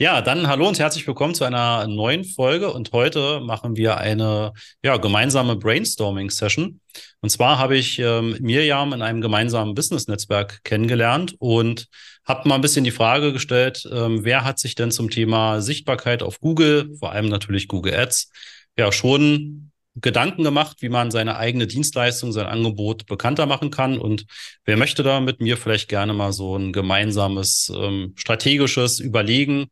Ja, dann hallo und herzlich willkommen zu einer neuen Folge. Und heute machen wir eine ja, gemeinsame Brainstorming-Session. Und zwar habe ich ähm, Mirjam in einem gemeinsamen Business-Netzwerk kennengelernt und habe mal ein bisschen die Frage gestellt, ähm, wer hat sich denn zum Thema Sichtbarkeit auf Google, vor allem natürlich Google Ads, ja schon Gedanken gemacht, wie man seine eigene Dienstleistung, sein Angebot bekannter machen kann. Und wer möchte da mit mir vielleicht gerne mal so ein gemeinsames ähm, strategisches Überlegen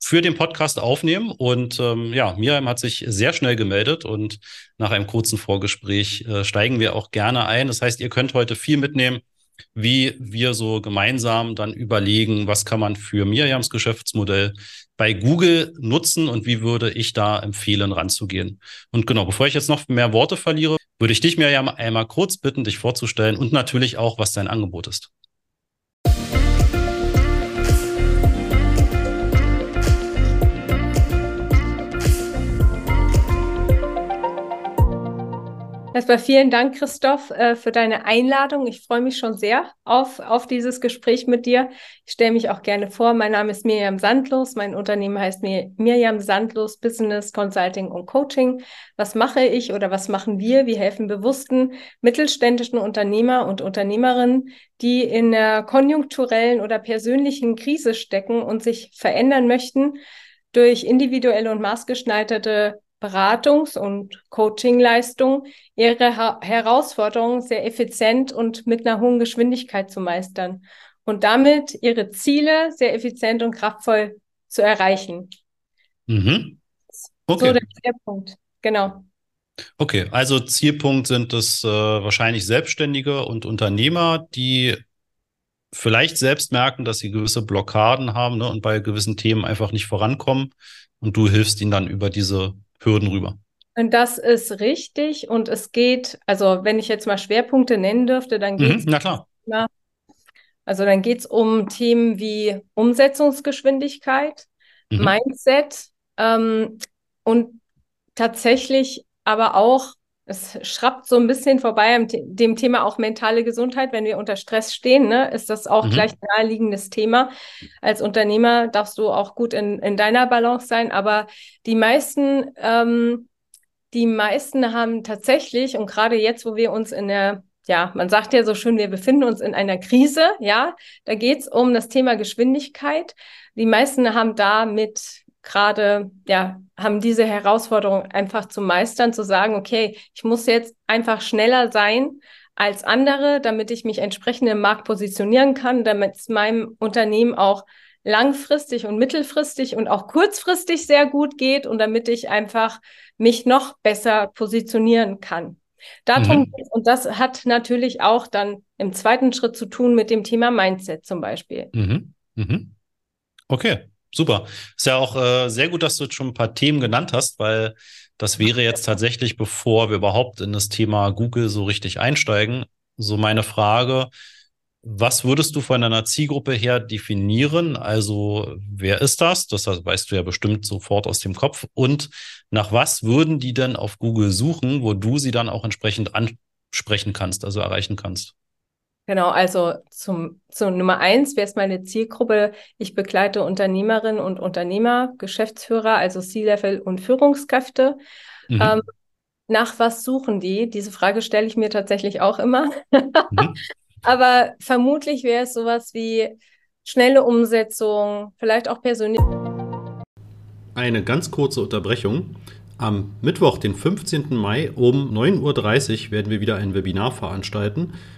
für den Podcast aufnehmen? Und ähm, ja, Miriam hat sich sehr schnell gemeldet und nach einem kurzen Vorgespräch äh, steigen wir auch gerne ein. Das heißt, ihr könnt heute viel mitnehmen wie wir so gemeinsam dann überlegen, was kann man für Miriams Geschäftsmodell bei Google nutzen und wie würde ich da empfehlen, ranzugehen. Und genau, bevor ich jetzt noch mehr Worte verliere, würde ich dich, Miriam, einmal kurz bitten, dich vorzustellen und natürlich auch, was dein Angebot ist. Erstmal vielen Dank, Christoph, äh, für deine Einladung. Ich freue mich schon sehr auf, auf dieses Gespräch mit dir. Ich stelle mich auch gerne vor. Mein Name ist Mirjam Sandlos. Mein Unternehmen heißt Mir Mirjam Sandlos Business Consulting und Coaching. Was mache ich oder was machen wir? Wir helfen bewussten mittelständischen Unternehmer und Unternehmerinnen, die in der konjunkturellen oder persönlichen Krise stecken und sich verändern möchten durch individuelle und maßgeschneiderte Beratungs- und Coachingleistung ihre ha Herausforderungen sehr effizient und mit einer hohen Geschwindigkeit zu meistern und damit ihre Ziele sehr effizient und kraftvoll zu erreichen. Mhm. Okay. So der Schwerpunkt, genau. Okay, also Zielpunkt sind es äh, wahrscheinlich Selbstständige und Unternehmer, die vielleicht selbst merken, dass sie gewisse Blockaden haben ne, und bei gewissen Themen einfach nicht vorankommen. Und du hilfst ihnen dann über diese Hürden rüber. Und das ist richtig. Und es geht, also wenn ich jetzt mal Schwerpunkte nennen dürfte, dann geht es. Mhm, na klar. Na, also dann geht es um Themen wie Umsetzungsgeschwindigkeit, mhm. Mindset ähm, und tatsächlich aber auch es schrappt so ein bisschen vorbei am dem Thema auch mentale Gesundheit. Wenn wir unter Stress stehen, ne, ist das auch mhm. gleich ein naheliegendes Thema. Als Unternehmer darfst du auch gut in, in deiner Balance sein, aber die meisten, ähm, die meisten haben tatsächlich, und gerade jetzt, wo wir uns in der ja, man sagt ja so schön, wir befinden uns in einer Krise, ja. Da geht es um das Thema Geschwindigkeit. Die meisten haben da mit gerade, ja, haben diese Herausforderung einfach zu meistern, zu sagen, okay, ich muss jetzt einfach schneller sein als andere, damit ich mich entsprechend im Markt positionieren kann, damit es meinem Unternehmen auch langfristig und mittelfristig und auch kurzfristig sehr gut geht und damit ich einfach mich noch besser positionieren kann. Darum mhm. und das hat natürlich auch dann im zweiten Schritt zu tun mit dem Thema Mindset zum Beispiel. Mhm. Mhm. Okay. Super. Ist ja auch äh, sehr gut, dass du jetzt schon ein paar Themen genannt hast, weil das wäre jetzt tatsächlich, bevor wir überhaupt in das Thema Google so richtig einsteigen, so meine Frage. Was würdest du von deiner Zielgruppe her definieren? Also, wer ist das? Das weißt du ja bestimmt sofort aus dem Kopf. Und nach was würden die denn auf Google suchen, wo du sie dann auch entsprechend ansprechen kannst, also erreichen kannst? Genau, also zum, zum Nummer eins wäre es meine Zielgruppe. Ich begleite Unternehmerinnen und Unternehmer, Geschäftsführer, also C-Level und Führungskräfte. Mhm. Ähm, nach was suchen die? Diese Frage stelle ich mir tatsächlich auch immer. Mhm. Aber vermutlich wäre es sowas wie schnelle Umsetzung, vielleicht auch persönlich. Eine ganz kurze Unterbrechung. Am Mittwoch, den 15. Mai um 9.30 Uhr werden wir wieder ein Webinar veranstalten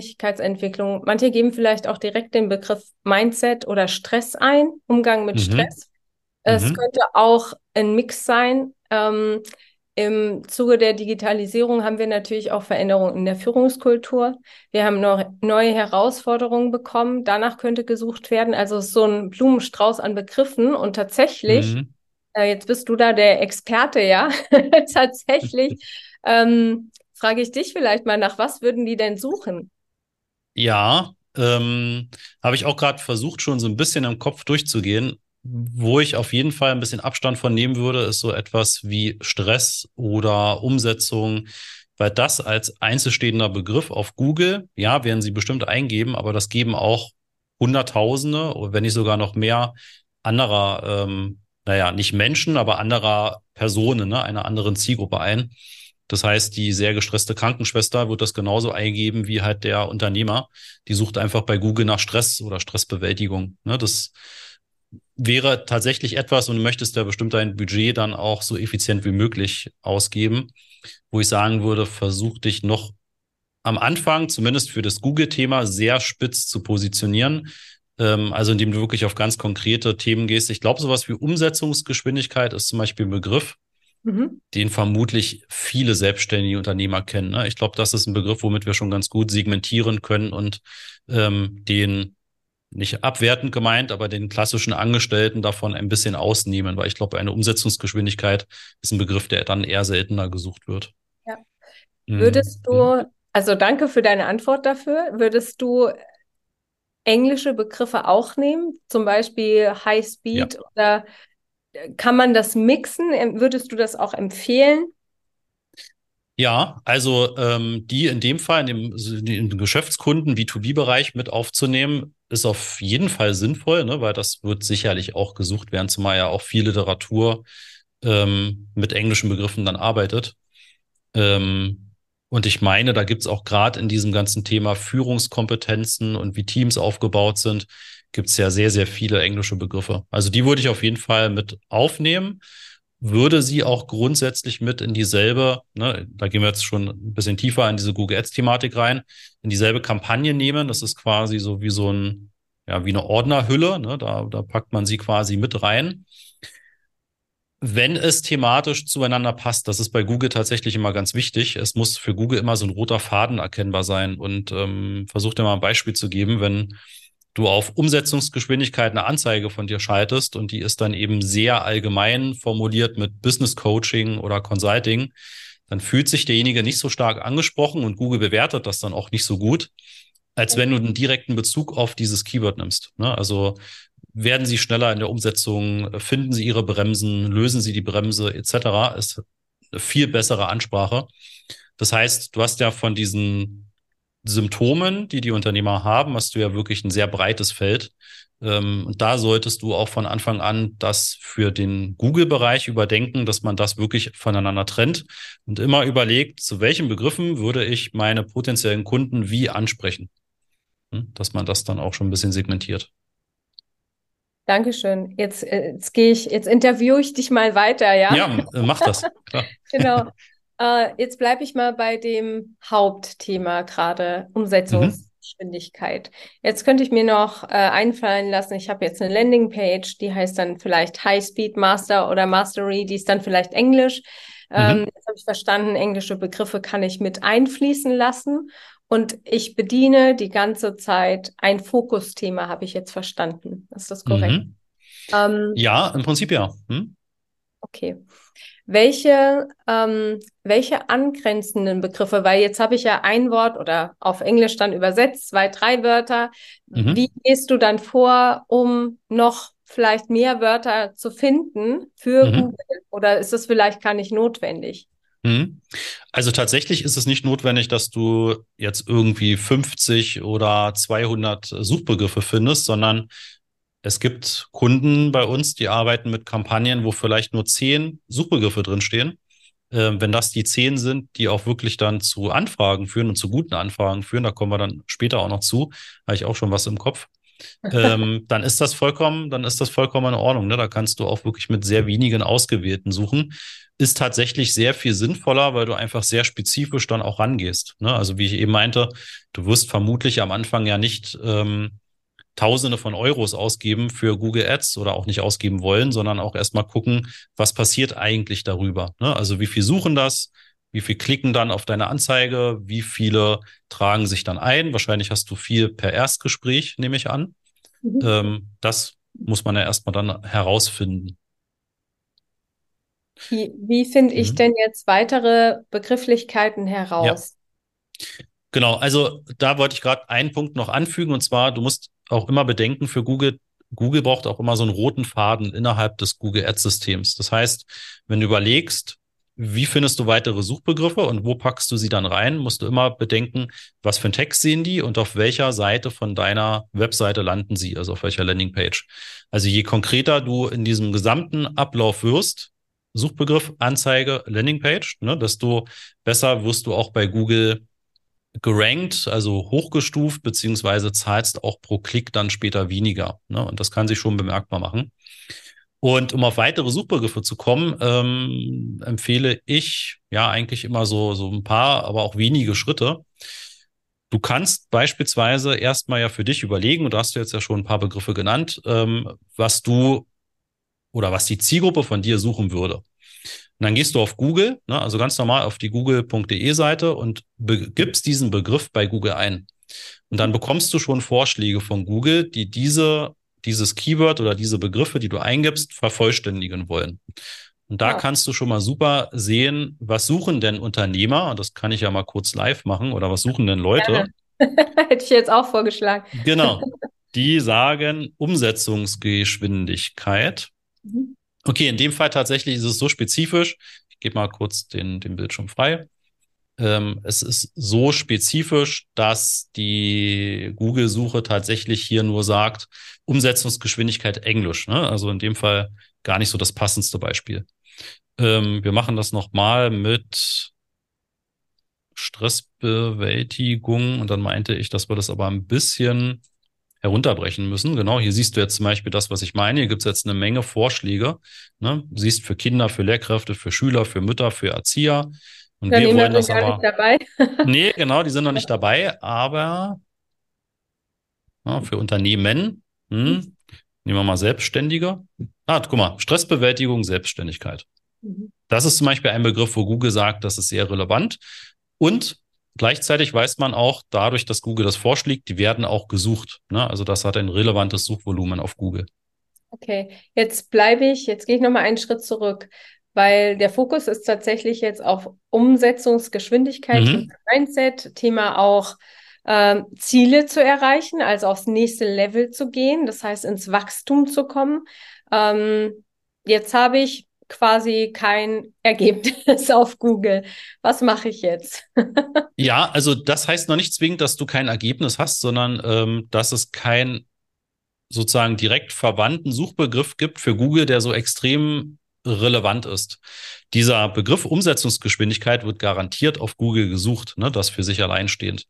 Persönlichkeitsentwicklung. Manche geben vielleicht auch direkt den Begriff Mindset oder Stress ein, Umgang mit mhm. Stress. Es mhm. könnte auch ein Mix sein. Ähm, Im Zuge der Digitalisierung haben wir natürlich auch Veränderungen in der Führungskultur. Wir haben noch neue Herausforderungen bekommen. Danach könnte gesucht werden. Also so ein Blumenstrauß an Begriffen. Und tatsächlich mhm. Äh, jetzt bist du da der Experte, ja? Tatsächlich. ähm, frage ich dich vielleicht mal, nach was würden die denn suchen? Ja, ähm, habe ich auch gerade versucht, schon so ein bisschen im Kopf durchzugehen. Wo ich auf jeden Fall ein bisschen Abstand von nehmen würde, ist so etwas wie Stress oder Umsetzung, weil das als einzelstehender Begriff auf Google, ja, werden sie bestimmt eingeben, aber das geben auch Hunderttausende, wenn nicht sogar noch mehr anderer, ähm, naja, nicht Menschen, aber anderer Personen, ne, einer anderen Zielgruppe ein. Das heißt, die sehr gestresste Krankenschwester wird das genauso eingeben wie halt der Unternehmer. Die sucht einfach bei Google nach Stress oder Stressbewältigung. Ne, das wäre tatsächlich etwas und du möchtest ja bestimmt dein Budget dann auch so effizient wie möglich ausgeben, wo ich sagen würde, versuch dich noch am Anfang, zumindest für das Google-Thema, sehr spitz zu positionieren. Ähm, also indem du wirklich auf ganz konkrete Themen gehst. Ich glaube, sowas wie Umsetzungsgeschwindigkeit ist zum Beispiel ein Begriff, mhm. den vermutlich viele selbstständige Unternehmer kennen. Ne? Ich glaube, das ist ein Begriff, womit wir schon ganz gut segmentieren können und ähm, den nicht abwertend gemeint, aber den klassischen Angestellten davon ein bisschen ausnehmen, weil ich glaube, eine Umsetzungsgeschwindigkeit ist ein Begriff, der dann eher seltener gesucht wird. Ja. Würdest mhm. du, also danke für deine Antwort dafür, würdest du englische Begriffe auch nehmen, zum Beispiel High Speed ja. oder kann man das mixen? Würdest du das auch empfehlen? Ja, also ähm, die in dem Fall in dem, in dem Geschäftskunden B2B-Bereich mit aufzunehmen, ist auf jeden Fall sinnvoll, ne, weil das wird sicherlich auch gesucht werden, zumal ja auch viel Literatur ähm, mit englischen Begriffen dann arbeitet. Ähm, und ich meine, da gibt's auch gerade in diesem ganzen Thema Führungskompetenzen und wie Teams aufgebaut sind, gibt's ja sehr, sehr viele englische Begriffe. Also die würde ich auf jeden Fall mit aufnehmen, würde sie auch grundsätzlich mit in dieselbe, ne, da gehen wir jetzt schon ein bisschen tiefer in diese Google Ads-Thematik rein, in dieselbe Kampagne nehmen. Das ist quasi so wie so ein, ja, wie eine Ordnerhülle, ne, da, da packt man sie quasi mit rein wenn es thematisch zueinander passt, das ist bei Google tatsächlich immer ganz wichtig. Es muss für Google immer so ein roter Faden erkennbar sein. Und ähm, versuch dir mal ein Beispiel zu geben, wenn du auf Umsetzungsgeschwindigkeit eine Anzeige von dir schaltest und die ist dann eben sehr allgemein formuliert mit Business Coaching oder Consulting, dann fühlt sich derjenige nicht so stark angesprochen und Google bewertet das dann auch nicht so gut, als wenn du einen direkten Bezug auf dieses Keyword nimmst. Ne? Also werden sie schneller in der Umsetzung, finden sie ihre Bremsen, lösen sie die Bremse etc. ist eine viel bessere Ansprache. Das heißt, du hast ja von diesen Symptomen, die die Unternehmer haben, hast du ja wirklich ein sehr breites Feld. Ähm, und da solltest du auch von Anfang an das für den Google-Bereich überdenken, dass man das wirklich voneinander trennt und immer überlegt, zu welchen Begriffen würde ich meine potenziellen Kunden wie ansprechen. Hm, dass man das dann auch schon ein bisschen segmentiert. Dankeschön. Jetzt, äh, jetzt gehe ich, jetzt interviewe ich dich mal weiter, ja? Ja, äh, mach das. Genau. Äh, jetzt bleibe ich mal bei dem Hauptthema gerade, Umsetzungsgeschwindigkeit. Mhm. Jetzt könnte ich mir noch äh, einfallen lassen, ich habe jetzt eine Landingpage, die heißt dann vielleicht High Speed Master oder Mastery, die ist dann vielleicht Englisch. Ähm, mhm. jetzt habe ich verstanden, englische Begriffe kann ich mit einfließen lassen. Und ich bediene die ganze Zeit ein Fokusthema, habe ich jetzt verstanden. Ist das korrekt? Mhm. Ähm, ja, im Prinzip ja. Hm? Okay. Welche, ähm, welche angrenzenden Begriffe, weil jetzt habe ich ja ein Wort oder auf Englisch dann übersetzt, zwei, drei Wörter. Mhm. Wie gehst du dann vor, um noch vielleicht mehr Wörter zu finden für mhm. Google? Oder ist das vielleicht gar nicht notwendig? Mhm. Also tatsächlich ist es nicht notwendig, dass du jetzt irgendwie 50 oder 200 Suchbegriffe findest, sondern es gibt Kunden bei uns, die arbeiten mit Kampagnen, wo vielleicht nur zehn Suchbegriffe drinstehen. Ähm, wenn das die zehn sind, die auch wirklich dann zu Anfragen führen und zu guten Anfragen führen, da kommen wir dann später auch noch zu, habe ich auch schon was im Kopf. ähm, dann ist das vollkommen, dann ist das vollkommen in Ordnung. Ne? Da kannst du auch wirklich mit sehr wenigen Ausgewählten suchen ist tatsächlich sehr viel sinnvoller, weil du einfach sehr spezifisch dann auch rangehst. Ne? Also wie ich eben meinte, du wirst vermutlich am Anfang ja nicht ähm, Tausende von Euros ausgeben für Google Ads oder auch nicht ausgeben wollen, sondern auch erstmal gucken, was passiert eigentlich darüber. Ne? Also wie viel suchen das? Wie viel klicken dann auf deine Anzeige? Wie viele tragen sich dann ein? Wahrscheinlich hast du viel per Erstgespräch, nehme ich an. Mhm. Ähm, das muss man ja erstmal dann herausfinden. Wie, wie finde ich mhm. denn jetzt weitere Begrifflichkeiten heraus? Ja. Genau, also da wollte ich gerade einen Punkt noch anfügen und zwar, du musst auch immer bedenken, für Google, Google braucht auch immer so einen roten Faden innerhalb des Google Ads-Systems. Das heißt, wenn du überlegst, wie findest du weitere Suchbegriffe und wo packst du sie dann rein, musst du immer bedenken, was für einen Text sehen die und auf welcher Seite von deiner Webseite landen sie, also auf welcher Landingpage. Also je konkreter du in diesem gesamten Ablauf wirst, Suchbegriff, Anzeige, Landingpage, ne, desto besser wirst du auch bei Google gerankt, also hochgestuft, beziehungsweise zahlst auch pro Klick dann später weniger. Ne? Und das kann sich schon bemerkbar machen. Und um auf weitere Suchbegriffe zu kommen, ähm, empfehle ich ja eigentlich immer so, so ein paar, aber auch wenige Schritte. Du kannst beispielsweise erstmal ja für dich überlegen, und da hast du jetzt ja schon ein paar Begriffe genannt, ähm, was du oder was die Zielgruppe von dir suchen würde. Und dann gehst du auf Google, ne, also ganz normal auf die google.de Seite und gibst diesen Begriff bei Google ein. Und dann bekommst du schon Vorschläge von Google, die diese dieses Keyword oder diese Begriffe, die du eingibst, vervollständigen wollen. Und da ja. kannst du schon mal super sehen, was suchen denn Unternehmer, und das kann ich ja mal kurz live machen, oder was suchen denn Leute? Hätte ich jetzt auch vorgeschlagen. Genau. Die sagen Umsetzungsgeschwindigkeit. Mhm. Okay, in dem Fall tatsächlich ist es so spezifisch. Ich gebe mal kurz den, den Bildschirm frei. Ähm, es ist so spezifisch, dass die Google-Suche tatsächlich hier nur sagt, Umsetzungsgeschwindigkeit Englisch. Ne? Also in dem Fall gar nicht so das passendste Beispiel. Ähm, wir machen das nochmal mit Stressbewältigung und dann meinte ich, dass wir das aber ein bisschen herunterbrechen müssen. Genau, hier siehst du jetzt zum Beispiel das, was ich meine. Hier gibt es jetzt eine Menge Vorschläge. Ne? Siehst für Kinder, für Lehrkräfte, für Schüler, für Mütter, für Erzieher. Und wir wollen das aber. Nicht dabei. nee, genau, die sind noch nicht dabei, aber ja, für Unternehmen, hm, mhm. nehmen wir mal Selbstständige. Ah, guck mal, Stressbewältigung, Selbstständigkeit. Mhm. Das ist zum Beispiel ein Begriff, wo Google sagt, das ist sehr relevant. Und gleichzeitig weiß man auch, dadurch, dass Google das vorschlägt, die werden auch gesucht. Ne? Also das hat ein relevantes Suchvolumen auf Google. Okay, jetzt bleibe ich, jetzt gehe ich nochmal einen Schritt zurück weil der Fokus ist tatsächlich jetzt auf Umsetzungsgeschwindigkeit mhm. Mindset, Thema auch ähm, Ziele zu erreichen, also aufs nächste Level zu gehen, das heißt ins Wachstum zu kommen. Ähm, jetzt habe ich quasi kein Ergebnis auf Google. Was mache ich jetzt? ja, also das heißt noch nicht zwingend, dass du kein Ergebnis hast, sondern ähm, dass es kein sozusagen direkt verwandten Suchbegriff gibt für Google, der so extrem relevant ist. Dieser Begriff Umsetzungsgeschwindigkeit wird garantiert auf Google gesucht, ne, das für sich alleinstehend.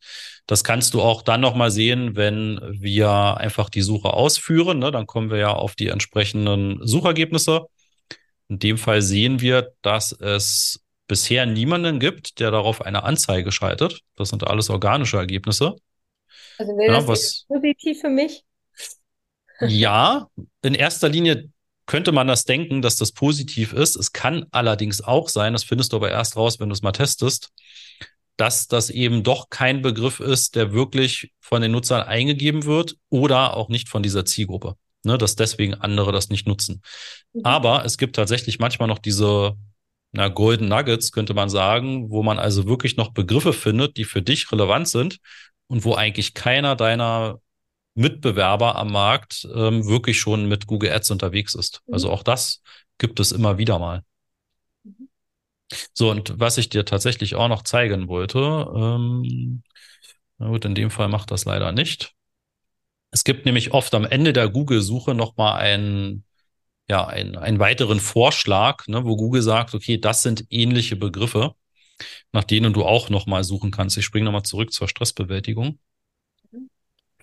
Das kannst du auch dann nochmal sehen, wenn wir einfach die Suche ausführen. Ne, dann kommen wir ja auf die entsprechenden Suchergebnisse. In dem Fall sehen wir, dass es bisher niemanden gibt, der darauf eine Anzeige schaltet. Das sind alles organische Ergebnisse. Also wäre ja, das was, positiv für mich? Ja, in erster Linie könnte man das denken, dass das positiv ist. Es kann allerdings auch sein, das findest du aber erst raus, wenn du es mal testest, dass das eben doch kein Begriff ist, der wirklich von den Nutzern eingegeben wird oder auch nicht von dieser Zielgruppe. Ne, dass deswegen andere das nicht nutzen. Mhm. Aber es gibt tatsächlich manchmal noch diese na, Golden Nuggets, könnte man sagen, wo man also wirklich noch Begriffe findet, die für dich relevant sind und wo eigentlich keiner deiner Mitbewerber am Markt ähm, wirklich schon mit Google Ads unterwegs ist. Mhm. Also auch das gibt es immer wieder mal. Mhm. So, und was ich dir tatsächlich auch noch zeigen wollte, ähm, na gut, in dem Fall macht das leider nicht. Es gibt nämlich oft am Ende der Google-Suche nochmal einen, ja, einen, einen weiteren Vorschlag, ne, wo Google sagt, okay, das sind ähnliche Begriffe, nach denen du auch nochmal suchen kannst. Ich springe nochmal zurück zur Stressbewältigung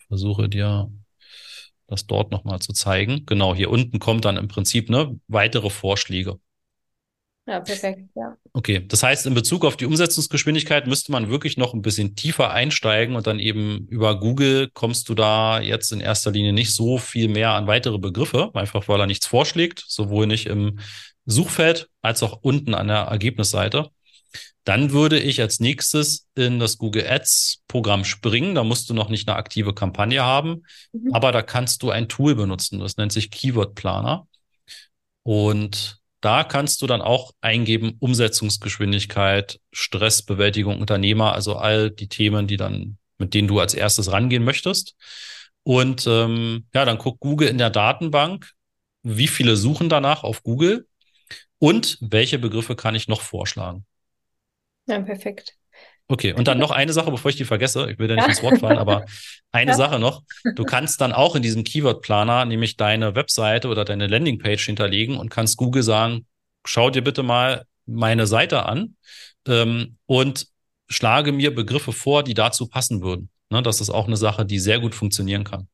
versuche dir das dort nochmal zu zeigen. Genau, hier unten kommt dann im Prinzip ne, weitere Vorschläge. Ja, perfekt, ja. Okay, das heißt, in Bezug auf die Umsetzungsgeschwindigkeit müsste man wirklich noch ein bisschen tiefer einsteigen und dann eben über Google kommst du da jetzt in erster Linie nicht so viel mehr an weitere Begriffe, einfach weil er nichts vorschlägt, sowohl nicht im Suchfeld als auch unten an der Ergebnisseite. Dann würde ich als nächstes in das Google Ads Programm springen. Da musst du noch nicht eine aktive Kampagne haben, mhm. aber da kannst du ein Tool benutzen. Das nennt sich Keyword Planer. Und da kannst du dann auch eingeben Umsetzungsgeschwindigkeit, Stressbewältigung Unternehmer, also all die Themen, die dann, mit denen du als erstes rangehen möchtest. Und ähm, ja, dann guckt Google in der Datenbank, wie viele suchen danach auf Google und welche Begriffe kann ich noch vorschlagen. Ja, perfekt. Okay, und dann noch eine Sache, bevor ich die vergesse. Ich will da nicht ins Wort fallen, aber eine ja. Sache noch. Du kannst dann auch in diesem Keyword-Planer nämlich deine Webseite oder deine Landingpage hinterlegen und kannst Google sagen, schau dir bitte mal meine Seite an ähm, und schlage mir Begriffe vor, die dazu passen würden. Ne, das ist auch eine Sache, die sehr gut funktionieren kann.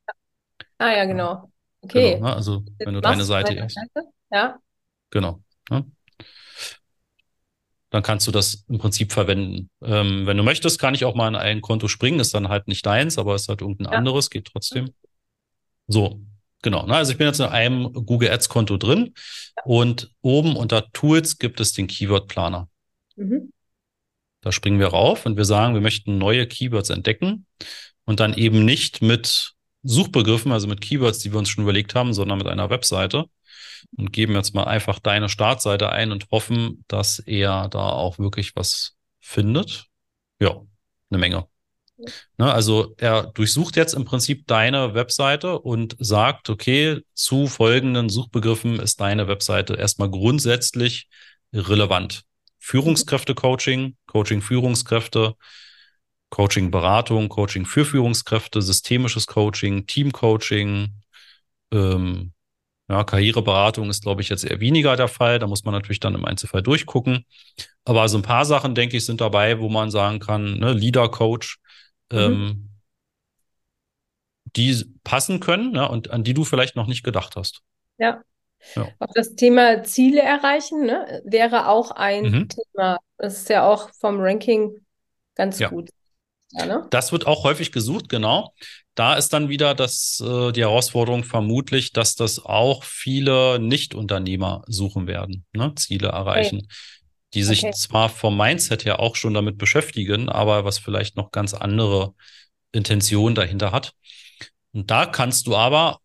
Ah ja, genau. Okay. Genau, ne? Also wenn du deine Seite, Seite. Ja. Genau. Ne? Dann kannst du das im Prinzip verwenden. Ähm, wenn du möchtest, kann ich auch mal in ein Konto springen, ist dann halt nicht deins, aber ist halt irgendein ja. anderes, geht trotzdem. So, genau. Ne? Also ich bin jetzt in einem Google Ads Konto drin und oben unter Tools gibt es den Keyword Planer. Mhm. Da springen wir rauf und wir sagen, wir möchten neue Keywords entdecken und dann eben nicht mit Suchbegriffen, also mit Keywords, die wir uns schon überlegt haben, sondern mit einer Webseite und geben jetzt mal einfach deine Startseite ein und hoffen, dass er da auch wirklich was findet. Ja, eine Menge. Ne, also er durchsucht jetzt im Prinzip deine Webseite und sagt, okay, zu folgenden Suchbegriffen ist deine Webseite erstmal grundsätzlich relevant. Führungskräfte-Coaching, Coaching Führungskräfte, Coaching Beratung, Coaching für Führungskräfte, systemisches Coaching, Teamcoaching, ähm, ja, Karriereberatung ist, glaube ich, jetzt eher weniger der Fall. Da muss man natürlich dann im Einzelfall durchgucken. Aber so ein paar Sachen, denke ich, sind dabei, wo man sagen kann, ne, Leader Coach, mhm. ähm, die passen können ne, und an die du vielleicht noch nicht gedacht hast. Ja. ja. Auch das Thema Ziele erreichen ne, wäre auch ein mhm. Thema. Das ist ja auch vom Ranking ganz ja. gut. Ja, ne? Das wird auch häufig gesucht, genau. Da ist dann wieder das, äh, die Herausforderung vermutlich, dass das auch viele Nicht-Unternehmer suchen werden, ne? Ziele erreichen, okay. die sich okay. zwar vom Mindset her auch schon damit beschäftigen, aber was vielleicht noch ganz andere Intentionen dahinter hat. Und da kannst du aber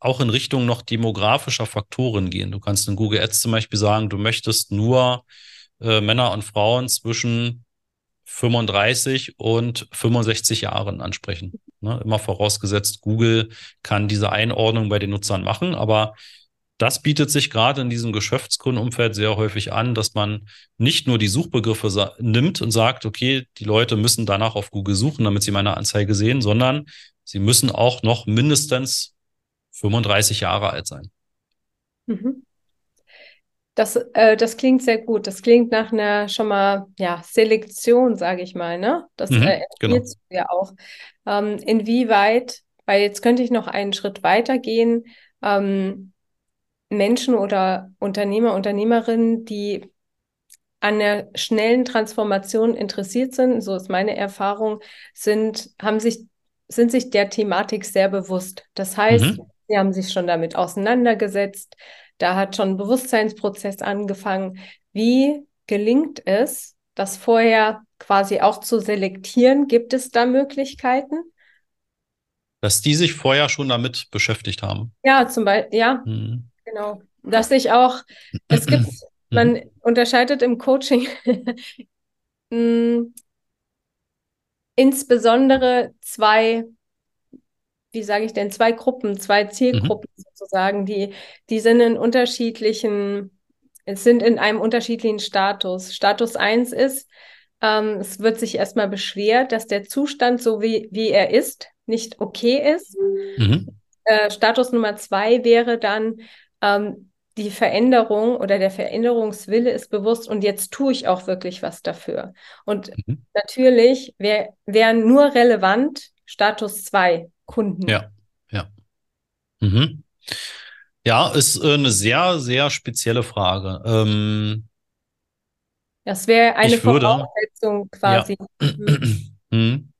auch in Richtung noch demografischer Faktoren gehen. Du kannst in Google Ads zum Beispiel sagen, du möchtest nur äh, Männer und Frauen zwischen 35 und 65 Jahren ansprechen. Ne? Immer vorausgesetzt, Google kann diese Einordnung bei den Nutzern machen, aber das bietet sich gerade in diesem Geschäftskundenumfeld sehr häufig an, dass man nicht nur die Suchbegriffe nimmt und sagt, okay, die Leute müssen danach auf Google suchen, damit sie meine Anzeige sehen, sondern sie müssen auch noch mindestens 35 Jahre alt sein. Mhm. Das, äh, das klingt sehr gut. Das klingt nach einer schon mal ja, Selektion, sage ich mal. Ne? Das mhm, äh, genau. ja auch. Ähm, inwieweit, weil jetzt könnte ich noch einen Schritt weiter gehen, ähm, Menschen oder Unternehmer, Unternehmerinnen, die an der schnellen Transformation interessiert sind, so ist meine Erfahrung, sind, haben sich, sind sich der Thematik sehr bewusst. Das heißt, mhm. sie haben sich schon damit auseinandergesetzt, da hat schon ein Bewusstseinsprozess angefangen. Wie gelingt es, das vorher quasi auch zu selektieren? Gibt es da Möglichkeiten? Dass die sich vorher schon damit beschäftigt haben. Ja, zum Beispiel, ja, mhm. genau. Dass ich auch, es gibt, man mhm. unterscheidet im Coaching hm, insbesondere zwei wie sage ich denn, zwei Gruppen, zwei Zielgruppen mhm. sozusagen, die, die sind in unterschiedlichen, sind in einem unterschiedlichen Status. Status 1 ist, ähm, es wird sich erstmal beschwert, dass der Zustand, so wie, wie er ist, nicht okay ist. Mhm. Äh, Status Nummer zwei wäre dann, ähm, die Veränderung oder der Veränderungswille ist bewusst und jetzt tue ich auch wirklich was dafür. Und mhm. natürlich wäre wär nur relevant Status 2 Kunden. Ja, ja. Mhm. Ja, ist äh, eine sehr, sehr spezielle Frage. Ähm, das wäre eine würde, Voraussetzung quasi. Ja. Mhm.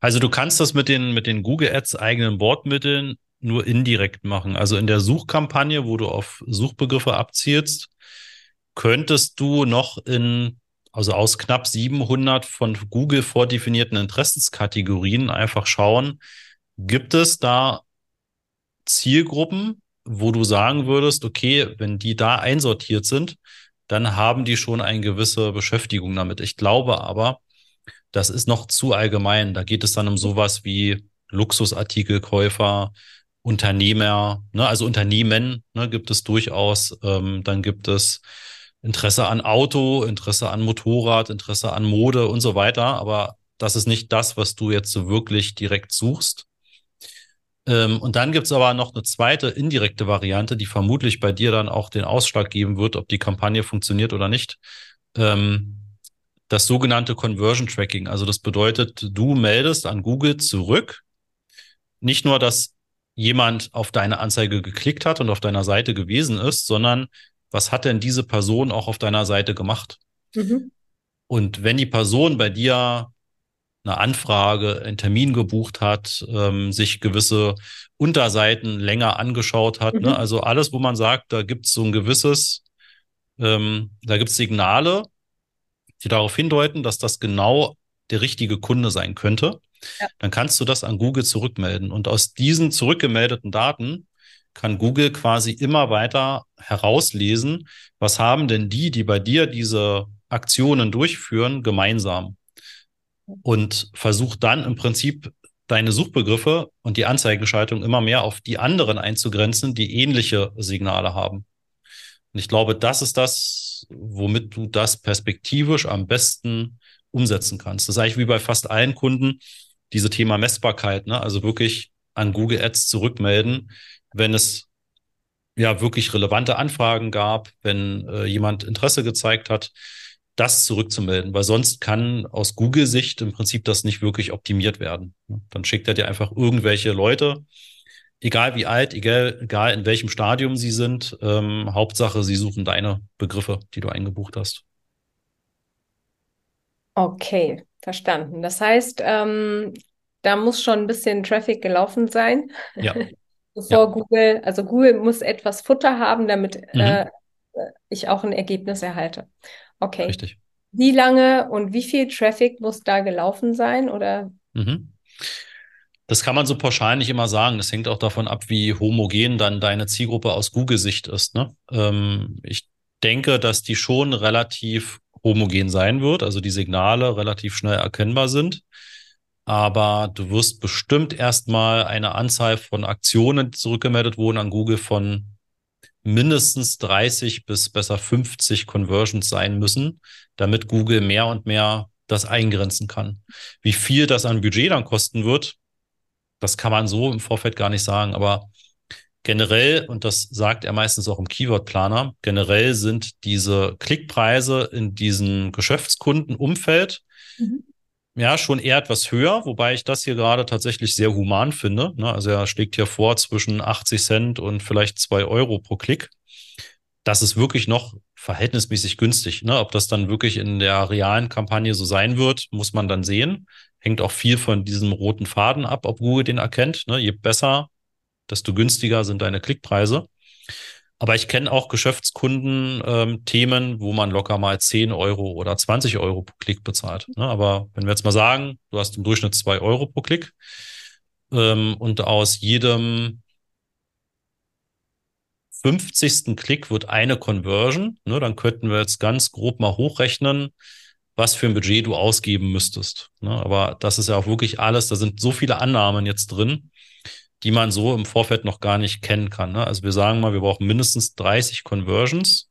Also du kannst das mit den, mit den Google Ads eigenen Bordmitteln nur indirekt machen. Also in der Suchkampagne, wo du auf Suchbegriffe abzielst, könntest du noch in, also aus knapp 700 von Google vordefinierten Interessenskategorien einfach schauen, Gibt es da Zielgruppen, wo du sagen würdest, okay, wenn die da einsortiert sind, dann haben die schon eine gewisse Beschäftigung damit. Ich glaube aber, das ist noch zu allgemein. Da geht es dann um sowas wie Luxusartikelkäufer, Unternehmer, ne, also Unternehmen ne, gibt es durchaus. Ähm, dann gibt es Interesse an Auto, Interesse an Motorrad, Interesse an Mode und so weiter. Aber das ist nicht das, was du jetzt so wirklich direkt suchst. Ähm, und dann gibt es aber noch eine zweite indirekte Variante, die vermutlich bei dir dann auch den Ausschlag geben wird, ob die Kampagne funktioniert oder nicht. Ähm, das sogenannte Conversion Tracking. Also das bedeutet, du meldest an Google zurück, nicht nur, dass jemand auf deine Anzeige geklickt hat und auf deiner Seite gewesen ist, sondern was hat denn diese Person auch auf deiner Seite gemacht? Mhm. Und wenn die Person bei dir eine Anfrage, einen Termin gebucht hat, ähm, sich gewisse Unterseiten länger angeschaut hat, ne? mhm. ne? also alles, wo man sagt, da gibt es so ein gewisses, ähm, da gibt es Signale, die darauf hindeuten, dass das genau der richtige Kunde sein könnte, ja. dann kannst du das an Google zurückmelden. Und aus diesen zurückgemeldeten Daten kann Google quasi immer weiter herauslesen, was haben denn die, die bei dir diese Aktionen durchführen, gemeinsam. Und versucht dann im Prinzip deine Suchbegriffe und die Anzeigenschaltung immer mehr auf die anderen einzugrenzen, die ähnliche Signale haben. Und ich glaube, das ist das, womit du das perspektivisch am besten umsetzen kannst. Das ist eigentlich wie bei fast allen Kunden diese Thema Messbarkeit, ne? also wirklich an Google Ads zurückmelden, wenn es ja wirklich relevante Anfragen gab, wenn äh, jemand Interesse gezeigt hat, das zurückzumelden, weil sonst kann aus Google-Sicht im Prinzip das nicht wirklich optimiert werden. Dann schickt er dir einfach irgendwelche Leute, egal wie alt, egal, egal in welchem Stadium sie sind. Ähm, Hauptsache, sie suchen deine Begriffe, die du eingebucht hast. Okay, verstanden. Das heißt, ähm, da muss schon ein bisschen Traffic gelaufen sein. Ja. Bevor ja. Google, also Google muss etwas Futter haben, damit mhm. äh, ich auch ein Ergebnis erhalte. Okay. Richtig. Wie lange und wie viel Traffic muss da gelaufen sein? Oder? Mhm. Das kann man so pauschal nicht immer sagen. Das hängt auch davon ab, wie homogen dann deine Zielgruppe aus Google-Sicht ist. Ne? Ähm, ich denke, dass die schon relativ homogen sein wird, also die Signale relativ schnell erkennbar sind. Aber du wirst bestimmt erstmal eine Anzahl von Aktionen, die zurückgemeldet wurden an Google, von mindestens 30 bis besser 50 Conversions sein müssen, damit Google mehr und mehr das eingrenzen kann. Wie viel das an Budget dann kosten wird, das kann man so im Vorfeld gar nicht sagen, aber generell, und das sagt er meistens auch im Keyword-Planer, generell sind diese Klickpreise in diesem Geschäftskundenumfeld mhm. Ja schon eher etwas höher, wobei ich das hier gerade tatsächlich sehr human finde. Ne? Also er schlägt hier vor zwischen 80 Cent und vielleicht zwei Euro pro Klick. Das ist wirklich noch verhältnismäßig günstig. Ne? Ob das dann wirklich in der realen Kampagne so sein wird, muss man dann sehen hängt auch viel von diesem roten Faden ab, ob Google den erkennt. Ne? Je besser, desto günstiger sind deine Klickpreise. Aber ich kenne auch Geschäftskunden-Themen, ähm, wo man locker mal 10 Euro oder 20 Euro pro Klick bezahlt. Ne? Aber wenn wir jetzt mal sagen, du hast im Durchschnitt 2 Euro pro Klick ähm, und aus jedem 50. Klick wird eine Conversion, ne? dann könnten wir jetzt ganz grob mal hochrechnen, was für ein Budget du ausgeben müsstest. Ne? Aber das ist ja auch wirklich alles, da sind so viele Annahmen jetzt drin, die man so im Vorfeld noch gar nicht kennen kann. Ne? Also wir sagen mal, wir brauchen mindestens 30 Conversions.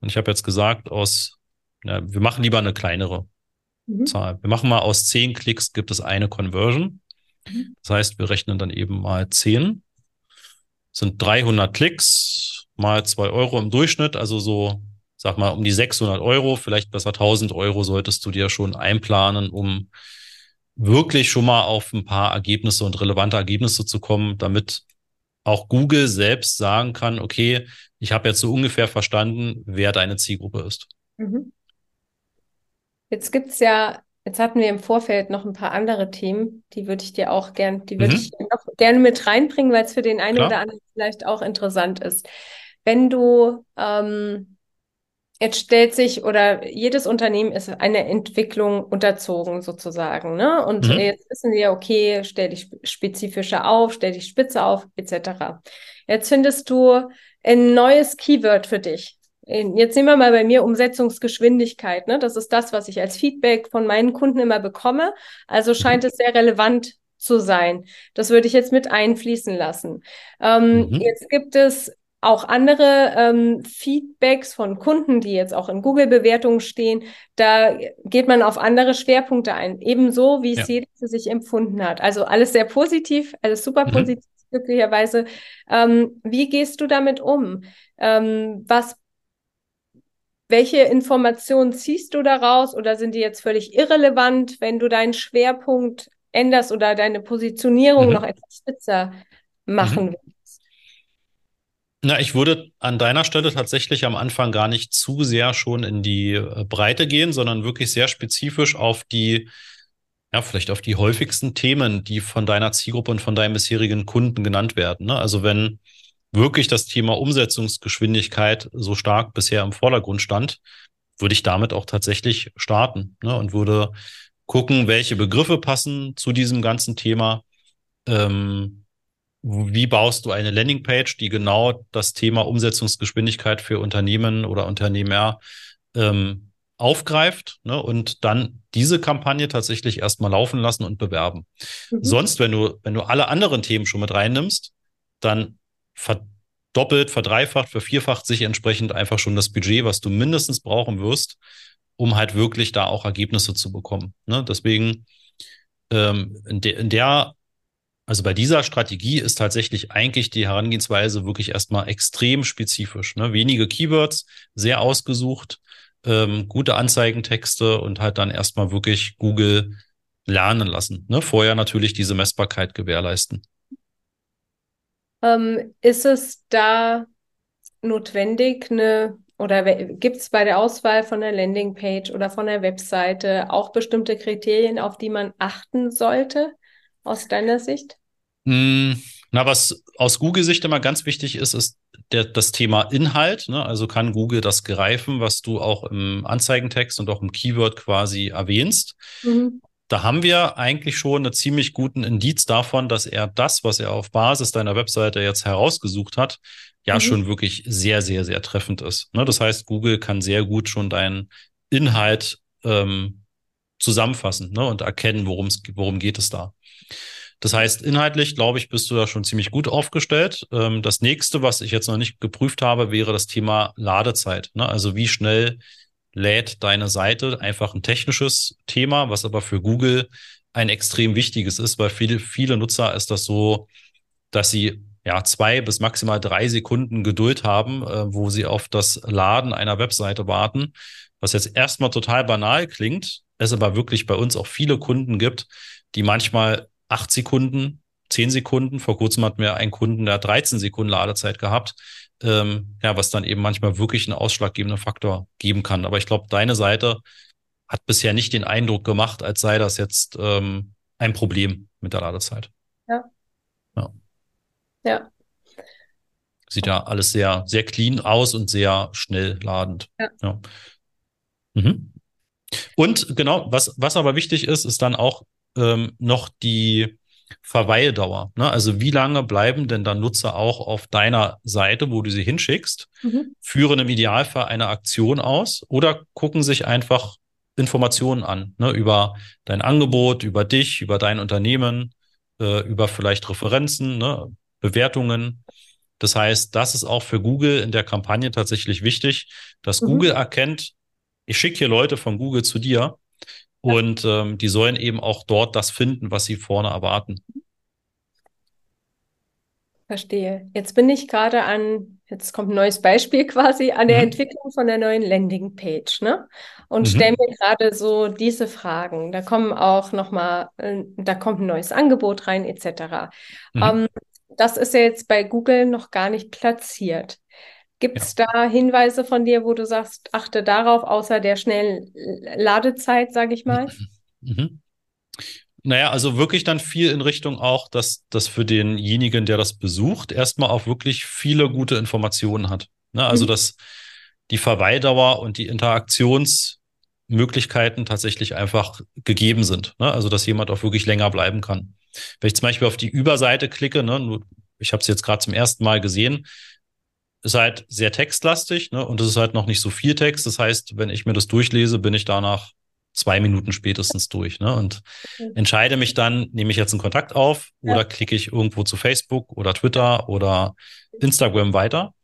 Und ich habe jetzt gesagt, aus, ja, wir machen lieber eine kleinere mhm. Zahl. Wir machen mal aus 10 Klicks gibt es eine Conversion. Mhm. Das heißt, wir rechnen dann eben mal 10. Das sind 300 Klicks mal 2 Euro im Durchschnitt, also so sag mal, um die 600 Euro, vielleicht besser 1000 Euro solltest du dir schon einplanen, um wirklich schon mal auf ein paar Ergebnisse und relevante Ergebnisse zu kommen, damit auch Google selbst sagen kann, okay, ich habe jetzt so ungefähr verstanden, wer deine Zielgruppe ist. Mhm. Jetzt gibt es ja, jetzt hatten wir im Vorfeld noch ein paar andere Themen, die würde ich dir auch gern, die würde mhm. ich noch gerne mit reinbringen, weil es für den einen Klar. oder anderen vielleicht auch interessant ist. Wenn du ähm, Jetzt stellt sich oder jedes Unternehmen ist eine Entwicklung unterzogen sozusagen, ne? Und mhm. jetzt wissen sie ja, okay, stell dich spezifischer auf, stell dich spitze auf, etc. Jetzt findest du ein neues Keyword für dich. Jetzt nehmen wir mal bei mir Umsetzungsgeschwindigkeit. Ne? Das ist das, was ich als Feedback von meinen Kunden immer bekomme. Also scheint es sehr relevant zu sein. Das würde ich jetzt mit einfließen lassen. Ähm, mhm. Jetzt gibt es auch andere ähm, Feedbacks von Kunden, die jetzt auch in Google-Bewertungen stehen, da geht man auf andere Schwerpunkte ein, ebenso wie ja. sie für sich empfunden hat. Also alles sehr positiv, alles super mhm. positiv, glücklicherweise. Ähm, wie gehst du damit um? Ähm, was welche Informationen ziehst du daraus oder sind die jetzt völlig irrelevant, wenn du deinen Schwerpunkt änderst oder deine Positionierung mhm. noch etwas spitzer machen mhm. willst? Na, ich würde an deiner Stelle tatsächlich am Anfang gar nicht zu sehr schon in die äh, Breite gehen, sondern wirklich sehr spezifisch auf die, ja, vielleicht auf die häufigsten Themen, die von deiner Zielgruppe und von deinen bisherigen Kunden genannt werden. Ne? Also wenn wirklich das Thema Umsetzungsgeschwindigkeit so stark bisher im Vordergrund stand, würde ich damit auch tatsächlich starten ne? und würde gucken, welche Begriffe passen zu diesem ganzen Thema. Ähm, wie baust du eine Landingpage, die genau das Thema Umsetzungsgeschwindigkeit für Unternehmen oder Unternehmer ähm, aufgreift ne, und dann diese Kampagne tatsächlich erstmal laufen lassen und bewerben. Mhm. Sonst, wenn du, wenn du alle anderen Themen schon mit reinnimmst, dann verdoppelt, verdreifacht, vervierfacht sich entsprechend einfach schon das Budget, was du mindestens brauchen wirst, um halt wirklich da auch Ergebnisse zu bekommen. Ne? Deswegen ähm, in, de in der also bei dieser Strategie ist tatsächlich eigentlich die Herangehensweise wirklich erstmal extrem spezifisch. Ne? Wenige Keywords, sehr ausgesucht, ähm, gute Anzeigentexte und halt dann erstmal wirklich Google lernen lassen. Ne? Vorher natürlich diese Messbarkeit gewährleisten. Ähm, ist es da notwendig, eine oder gibt es bei der Auswahl von der Landingpage oder von der Webseite auch bestimmte Kriterien, auf die man achten sollte? Aus deiner Sicht? Hm, na, was aus Google-Sicht immer ganz wichtig ist, ist der, das Thema Inhalt. Ne? Also kann Google das greifen, was du auch im Anzeigentext und auch im Keyword quasi erwähnst. Mhm. Da haben wir eigentlich schon einen ziemlich guten Indiz davon, dass er das, was er auf Basis deiner Webseite jetzt herausgesucht hat, ja mhm. schon wirklich sehr, sehr, sehr treffend ist. Ne? Das heißt, Google kann sehr gut schon deinen Inhalt ähm, zusammenfassen ne? und erkennen, worum geht es da. Das heißt, inhaltlich, glaube ich, bist du da schon ziemlich gut aufgestellt. Ähm, das nächste, was ich jetzt noch nicht geprüft habe, wäre das Thema Ladezeit. Ne? Also wie schnell lädt deine Seite? Einfach ein technisches Thema, was aber für Google ein extrem wichtiges ist, weil viele, viele Nutzer ist das so, dass sie ja zwei bis maximal drei Sekunden Geduld haben, äh, wo sie auf das Laden einer Webseite warten, was jetzt erstmal total banal klingt, es aber wirklich bei uns auch viele Kunden gibt, die manchmal acht Sekunden, zehn Sekunden. Vor kurzem hatten wir einen Kunden, der hat 13 Sekunden Ladezeit gehabt. Ähm, ja, was dann eben manchmal wirklich einen ausschlaggebenden Faktor geben kann. Aber ich glaube, deine Seite hat bisher nicht den Eindruck gemacht, als sei das jetzt ähm, ein Problem mit der Ladezeit. Ja. Ja. ja. Sieht ja alles sehr, sehr clean aus und sehr schnell ladend. Ja. ja. Mhm. Und genau, was, was aber wichtig ist, ist dann auch ähm, noch die Verweildauer. Ne? Also wie lange bleiben denn dann Nutzer auch auf deiner Seite, wo du sie hinschickst, mhm. führen im Idealfall eine Aktion aus oder gucken sich einfach Informationen an ne? über dein Angebot, über dich, über dein Unternehmen, äh, über vielleicht Referenzen, ne? Bewertungen. Das heißt, das ist auch für Google in der Kampagne tatsächlich wichtig, dass mhm. Google erkennt, ich schicke hier Leute von Google zu dir und ähm, die sollen eben auch dort das finden, was sie vorne erwarten. Verstehe. Jetzt bin ich gerade an, jetzt kommt ein neues Beispiel quasi, an der mhm. Entwicklung von der neuen Landingpage, ne? Und mhm. stelle mir gerade so diese Fragen. Da kommen auch nochmal, äh, da kommt ein neues Angebot rein, etc. Mhm. Ähm, das ist ja jetzt bei Google noch gar nicht platziert. Gibt es ja. da Hinweise von dir, wo du sagst, achte darauf, außer der schnellen Ladezeit, sage ich mal? Mhm. Naja, also wirklich dann viel in Richtung auch, dass das für denjenigen, der das besucht, erstmal auch wirklich viele gute Informationen hat. Ne? Also, mhm. dass die Verweildauer und die Interaktionsmöglichkeiten tatsächlich einfach gegeben sind. Ne? Also dass jemand auch wirklich länger bleiben kann. Wenn ich zum Beispiel auf die Überseite klicke, ne, ich habe es jetzt gerade zum ersten Mal gesehen, ist halt sehr textlastig ne, und es ist halt noch nicht so viel Text. Das heißt, wenn ich mir das durchlese, bin ich danach zwei Minuten spätestens durch ne, und okay. entscheide mich dann, nehme ich jetzt einen Kontakt auf ja. oder klicke ich irgendwo zu Facebook oder Twitter oder Instagram weiter.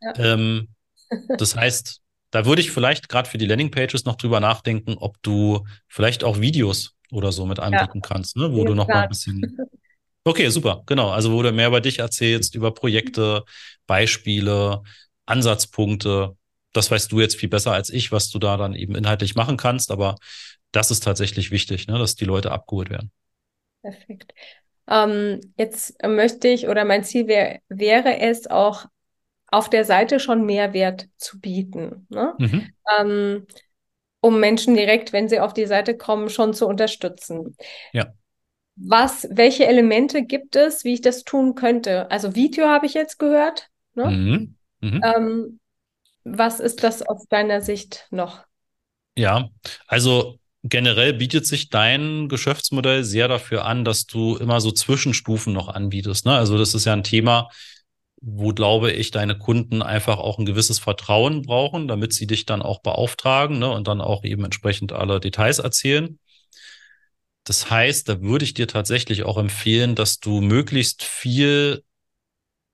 Ja. Ähm, das heißt, da würde ich vielleicht gerade für die Landingpages noch drüber nachdenken, ob du vielleicht auch Videos oder so mit anbieten ja. kannst, ne, wo du noch mal ein bisschen Okay, super, genau. Also wo du mehr über dich erzählst, über Projekte, Beispiele, Ansatzpunkte. Das weißt du jetzt viel besser als ich, was du da dann eben inhaltlich machen kannst. Aber das ist tatsächlich wichtig, ne, dass die Leute abgeholt werden. Perfekt. Ähm, jetzt möchte ich oder mein Ziel wär, wäre es auch auf der Seite schon Mehrwert zu bieten, ne? Mhm. Ähm, um Menschen direkt, wenn sie auf die Seite kommen, schon zu unterstützen. Ja was, welche Elemente gibt es, wie ich das tun könnte? Also Video habe ich jetzt gehört. Ne? Mhm. Mhm. Ähm, was ist das aus deiner Sicht noch? Ja, also generell bietet sich dein Geschäftsmodell sehr dafür an, dass du immer so Zwischenstufen noch anbietest. Ne? Also das ist ja ein Thema, wo, glaube ich, deine Kunden einfach auch ein gewisses Vertrauen brauchen, damit sie dich dann auch beauftragen ne? und dann auch eben entsprechend alle Details erzählen. Das heißt, da würde ich dir tatsächlich auch empfehlen, dass du möglichst viel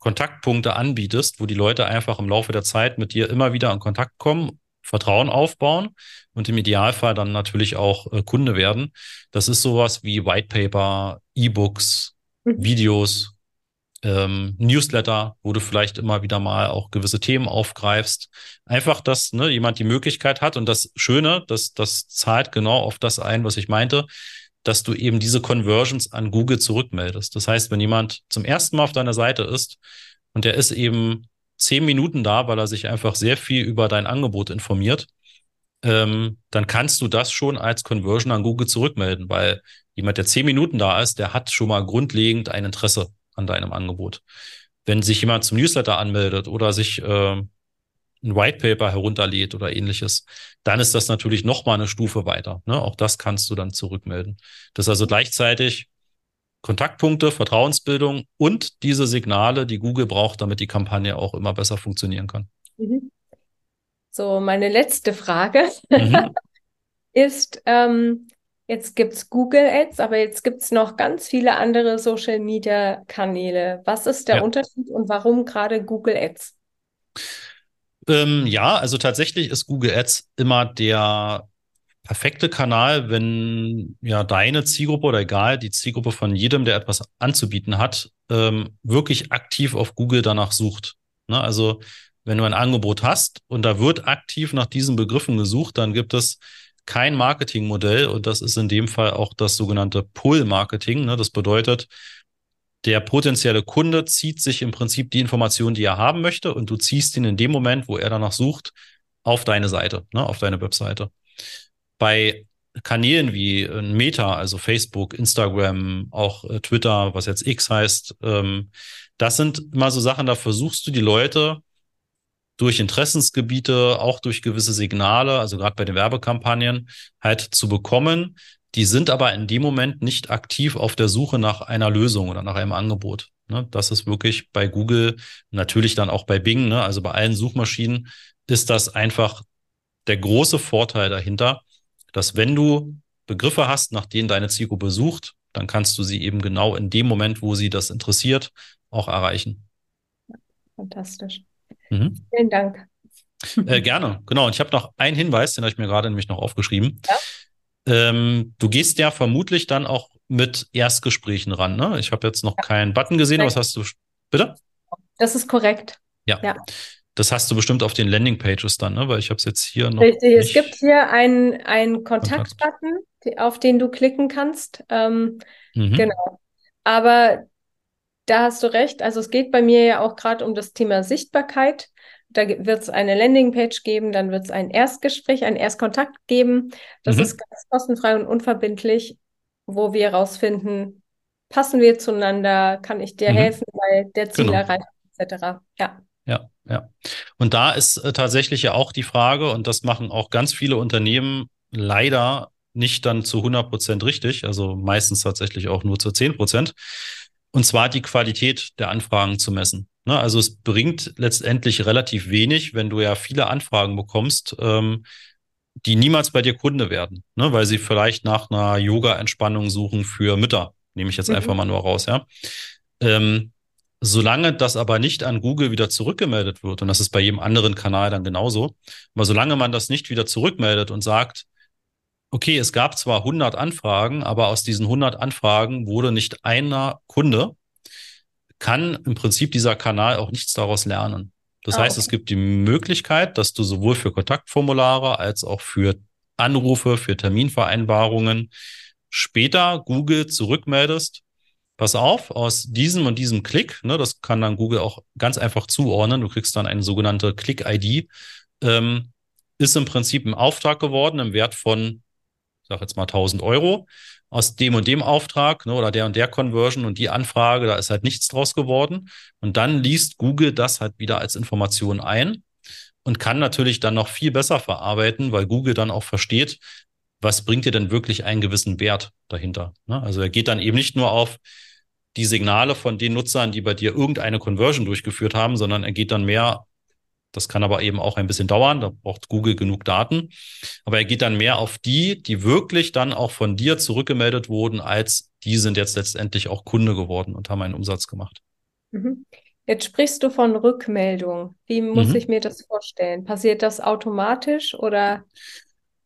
Kontaktpunkte anbietest, wo die Leute einfach im Laufe der Zeit mit dir immer wieder in Kontakt kommen, Vertrauen aufbauen und im Idealfall dann natürlich auch äh, Kunde werden. Das ist sowas wie White Paper, E-Books, mhm. Videos, ähm, Newsletter, wo du vielleicht immer wieder mal auch gewisse Themen aufgreifst. Einfach, dass ne, jemand die Möglichkeit hat und das Schöne, dass das zahlt genau auf das ein, was ich meinte dass du eben diese Conversions an Google zurückmeldest. Das heißt, wenn jemand zum ersten Mal auf deiner Seite ist und der ist eben zehn Minuten da, weil er sich einfach sehr viel über dein Angebot informiert, ähm, dann kannst du das schon als Conversion an Google zurückmelden, weil jemand, der zehn Minuten da ist, der hat schon mal grundlegend ein Interesse an deinem Angebot. Wenn sich jemand zum Newsletter anmeldet oder sich äh, ein White Paper herunterlädt oder ähnliches, dann ist das natürlich noch mal eine Stufe weiter. Ne? Auch das kannst du dann zurückmelden. Das ist also gleichzeitig Kontaktpunkte, Vertrauensbildung und diese Signale, die Google braucht, damit die Kampagne auch immer besser funktionieren kann. Mhm. So, meine letzte Frage mhm. ist, ähm, jetzt es Google Ads, aber jetzt gibt es noch ganz viele andere Social-Media-Kanäle. Was ist der ja. Unterschied und warum gerade Google Ads? Ähm, ja, also tatsächlich ist Google Ads immer der perfekte Kanal, wenn ja deine Zielgruppe oder egal, die Zielgruppe von jedem, der etwas anzubieten hat, ähm, wirklich aktiv auf Google danach sucht. Ne? Also wenn du ein Angebot hast und da wird aktiv nach diesen Begriffen gesucht, dann gibt es kein Marketingmodell und das ist in dem Fall auch das sogenannte Pull-Marketing. Ne? Das bedeutet, der potenzielle Kunde zieht sich im Prinzip die Informationen, die er haben möchte, und du ziehst ihn in dem Moment, wo er danach sucht, auf deine Seite, ne, auf deine Webseite. Bei Kanälen wie äh, Meta, also Facebook, Instagram, auch äh, Twitter, was jetzt X heißt, ähm, das sind immer so Sachen, da versuchst du die Leute durch Interessensgebiete, auch durch gewisse Signale, also gerade bei den Werbekampagnen, halt zu bekommen, die sind aber in dem Moment nicht aktiv auf der Suche nach einer Lösung oder nach einem Angebot. Ne? Das ist wirklich bei Google, natürlich dann auch bei Bing, ne? also bei allen Suchmaschinen, ist das einfach der große Vorteil dahinter, dass wenn du Begriffe hast, nach denen deine Zielgruppe sucht, dann kannst du sie eben genau in dem Moment, wo sie das interessiert, auch erreichen. Fantastisch. Mhm. Vielen Dank. Äh, gerne, genau. Und ich habe noch einen Hinweis, den habe ich mir gerade nämlich noch aufgeschrieben. Ja? Ähm, du gehst ja vermutlich dann auch mit Erstgesprächen ran, ne? Ich habe jetzt noch keinen Button gesehen, aber was hast du? Bitte? Das ist korrekt. Ja. ja. Das hast du bestimmt auf den Landingpages dann, ne? Weil ich habe es jetzt hier noch. Richtig, es gibt hier einen, einen Kontakt-Button, auf den du klicken kannst. Ähm, mhm. Genau. Aber da hast du recht. Also es geht bei mir ja auch gerade um das Thema Sichtbarkeit. Da wird es eine Landingpage geben, dann wird es ein Erstgespräch, ein Erstkontakt geben. Das mhm. ist ganz kostenfrei und unverbindlich, wo wir herausfinden, passen wir zueinander, kann ich dir mhm. helfen bei der Zielerreichung genau. etc. Ja. Ja, ja. Und da ist äh, tatsächlich ja auch die Frage, und das machen auch ganz viele Unternehmen leider nicht dann zu 100 Prozent richtig, also meistens tatsächlich auch nur zu 10 Prozent. Und zwar die Qualität der Anfragen zu messen. Ne? Also es bringt letztendlich relativ wenig, wenn du ja viele Anfragen bekommst, ähm, die niemals bei dir Kunde werden, ne? weil sie vielleicht nach einer Yoga-Entspannung suchen für Mütter. Nehme ich jetzt mhm. einfach mal nur raus, ja. Ähm, Solange das aber nicht an Google wieder zurückgemeldet wird, und das ist bei jedem anderen Kanal dann genauso, aber solange man das nicht wieder zurückmeldet und sagt, okay, es gab zwar 100 Anfragen, aber aus diesen 100 Anfragen wurde nicht einer Kunde, kann im Prinzip dieser Kanal auch nichts daraus lernen. Das oh, heißt, es gibt die Möglichkeit, dass du sowohl für Kontaktformulare als auch für Anrufe, für Terminvereinbarungen später Google zurückmeldest, pass auf, aus diesem und diesem Klick, ne, das kann dann Google auch ganz einfach zuordnen, du kriegst dann eine sogenannte Click-ID, ähm, ist im Prinzip ein Auftrag geworden im Wert von, sag jetzt mal 1000 Euro, aus dem und dem Auftrag ne, oder der und der Conversion und die Anfrage, da ist halt nichts draus geworden. Und dann liest Google das halt wieder als Information ein und kann natürlich dann noch viel besser verarbeiten, weil Google dann auch versteht, was bringt dir denn wirklich einen gewissen Wert dahinter? Ne? Also er geht dann eben nicht nur auf die Signale von den Nutzern, die bei dir irgendeine Conversion durchgeführt haben, sondern er geht dann mehr, das kann aber eben auch ein bisschen dauern, da braucht Google genug Daten, aber er geht dann mehr auf die, die wirklich dann auch von dir zurückgemeldet wurden, als die sind jetzt letztendlich auch Kunde geworden und haben einen Umsatz gemacht. Mhm. Jetzt sprichst du von Rückmeldung. Wie muss mhm. ich mir das vorstellen? Passiert das automatisch oder?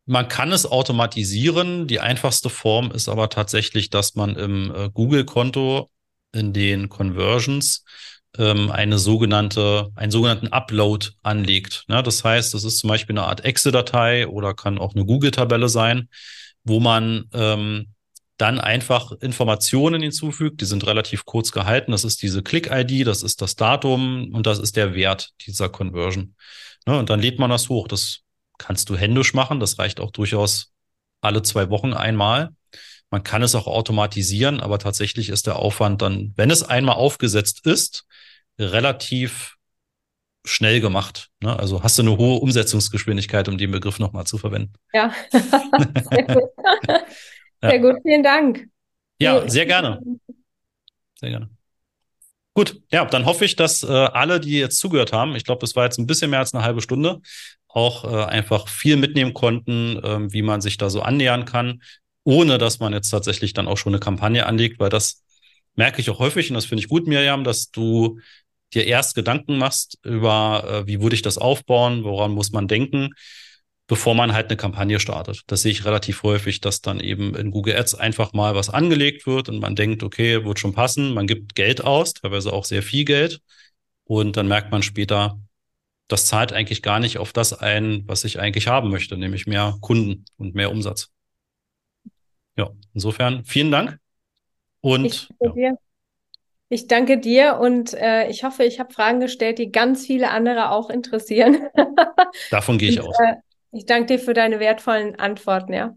Man kann es automatisieren. Die einfachste Form ist aber tatsächlich, dass man im äh, Google-Konto in den Conversions ähm, eine sogenannte, einen sogenannten Upload anlegt. Ne? Das heißt, das ist zum Beispiel eine Art Excel-Datei oder kann auch eine Google-Tabelle sein, wo man ähm, dann einfach Informationen hinzufügt. Die sind relativ kurz gehalten. Das ist diese Click-ID, das ist das Datum und das ist der Wert dieser Conversion. Ne? Und dann lädt man das hoch. Das kannst du händisch machen. Das reicht auch durchaus alle zwei Wochen einmal. Man kann es auch automatisieren, aber tatsächlich ist der Aufwand dann, wenn es einmal aufgesetzt ist, relativ schnell gemacht. Ne? Also hast du eine hohe Umsetzungsgeschwindigkeit, um den Begriff nochmal zu verwenden. Ja, sehr gut. Sehr ja. gut, vielen Dank. Ja, sehr gerne. Sehr gerne. Gut, ja, dann hoffe ich, dass äh, alle, die jetzt zugehört haben, ich glaube, das war jetzt ein bisschen mehr als eine halbe Stunde, auch äh, einfach viel mitnehmen konnten, äh, wie man sich da so annähern kann, ohne dass man jetzt tatsächlich dann auch schon eine Kampagne anlegt, weil das merke ich auch häufig und das finde ich gut, Miriam, dass du dir erst Gedanken machst über, äh, wie würde ich das aufbauen, woran muss man denken, bevor man halt eine Kampagne startet. Das sehe ich relativ häufig, dass dann eben in Google Ads einfach mal was angelegt wird und man denkt, okay, wird schon passen, man gibt Geld aus, teilweise auch sehr viel Geld und dann merkt man später, das zahlt eigentlich gar nicht auf das ein, was ich eigentlich haben möchte, nämlich mehr Kunden und mehr Umsatz. Ja, insofern vielen Dank. Und ich danke, ja. dir. Ich danke dir und äh, ich hoffe, ich habe Fragen gestellt, die ganz viele andere auch interessieren. Davon gehe ich und, aus. Äh, ich danke dir für deine wertvollen Antworten, ja.